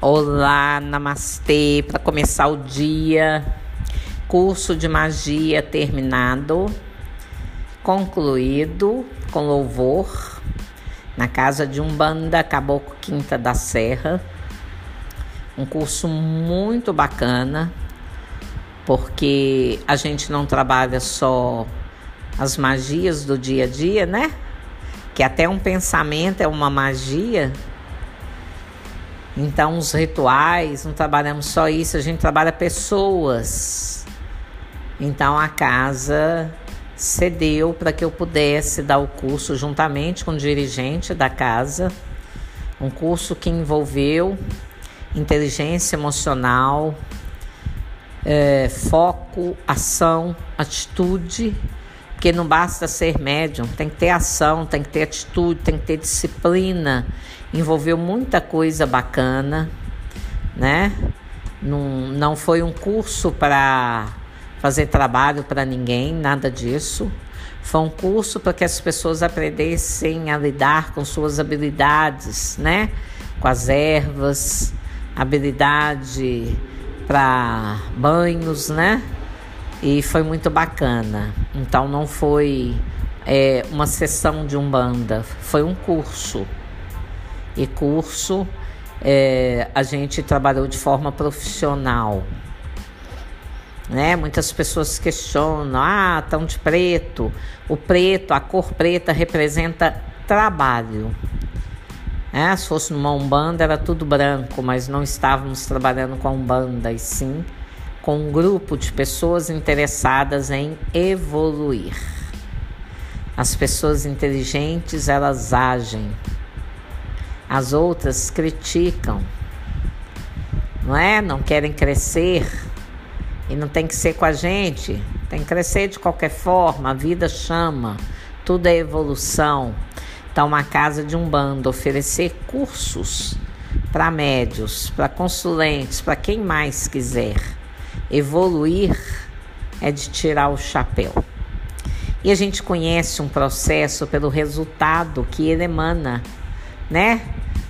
Olá, namastê, para começar o dia. Curso de magia terminado, concluído com louvor na casa de Umbanda Caboclo Quinta da Serra. Um curso muito bacana, porque a gente não trabalha só as magias do dia a dia, né? Que até um pensamento é uma magia então, os rituais, não trabalhamos só isso, a gente trabalha pessoas. Então, a casa cedeu para que eu pudesse dar o curso juntamente com o dirigente da casa, um curso que envolveu inteligência emocional, é, foco, ação, atitude, porque não basta ser médium, tem que ter ação, tem que ter atitude, tem que ter disciplina envolveu muita coisa bacana, né? Não, não foi um curso para fazer trabalho para ninguém, nada disso. Foi um curso para que as pessoas aprendessem a lidar com suas habilidades, né? Com as ervas, habilidade para banhos, né? E foi muito bacana. Então não foi é, uma sessão de umbanda, foi um curso e curso, é, a gente trabalhou de forma profissional. Né? Muitas pessoas questionam, ah, tão de preto. O preto, a cor preta representa trabalho. É, se fosse numa Umbanda era tudo branco, mas não estávamos trabalhando com a Umbanda, e sim com um grupo de pessoas interessadas em evoluir. As pessoas inteligentes, elas agem as outras criticam, não é? Não querem crescer e não tem que ser com a gente, tem que crescer de qualquer forma. A vida chama, tudo é evolução. Então, uma casa de um bando oferecer cursos para médios, para consulentes, para quem mais quiser evoluir é de tirar o chapéu. E a gente conhece um processo pelo resultado que ele emana, né?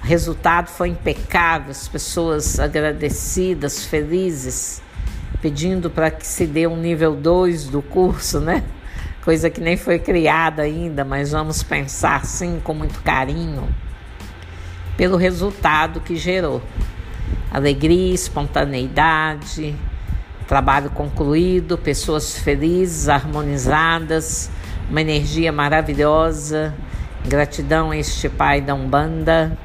O resultado foi impecável, as pessoas agradecidas, felizes, pedindo para que se dê um nível 2 do curso, né? Coisa que nem foi criada ainda, mas vamos pensar sim com muito carinho pelo resultado que gerou. Alegria, espontaneidade, trabalho concluído, pessoas felizes, harmonizadas, uma energia maravilhosa. Gratidão a este Pai da Umbanda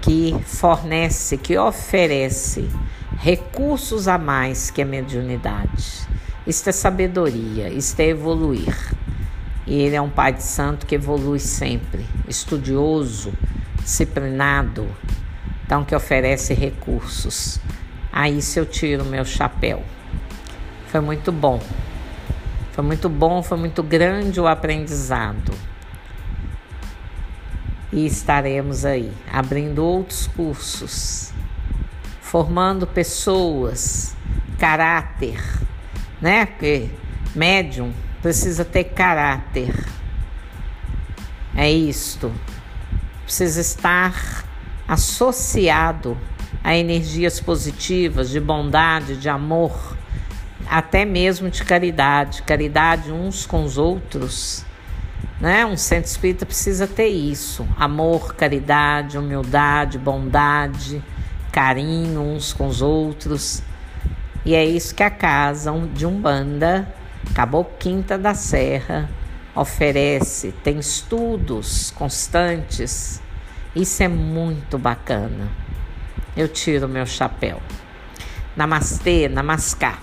que fornece, que oferece recursos a mais que a mediunidade. Isto é sabedoria, isto é evoluir. E ele é um pai de santo que evolui sempre, estudioso, disciplinado, então que oferece recursos. A isso eu tiro meu chapéu. Foi muito bom. Foi muito bom, foi muito grande o aprendizado e estaremos aí abrindo outros cursos, formando pessoas, caráter, né? Porque médium precisa ter caráter. É isto. Precisa estar associado a energias positivas, de bondade, de amor, até mesmo de caridade, caridade uns com os outros né? Um centro espírita precisa ter isso: amor, caridade, humildade, bondade, carinho uns com os outros. E é isso que a casa de Umbanda, Quinta da Serra, oferece. Tem estudos constantes. Isso é muito bacana. Eu tiro meu chapéu. Namastê, namaskar.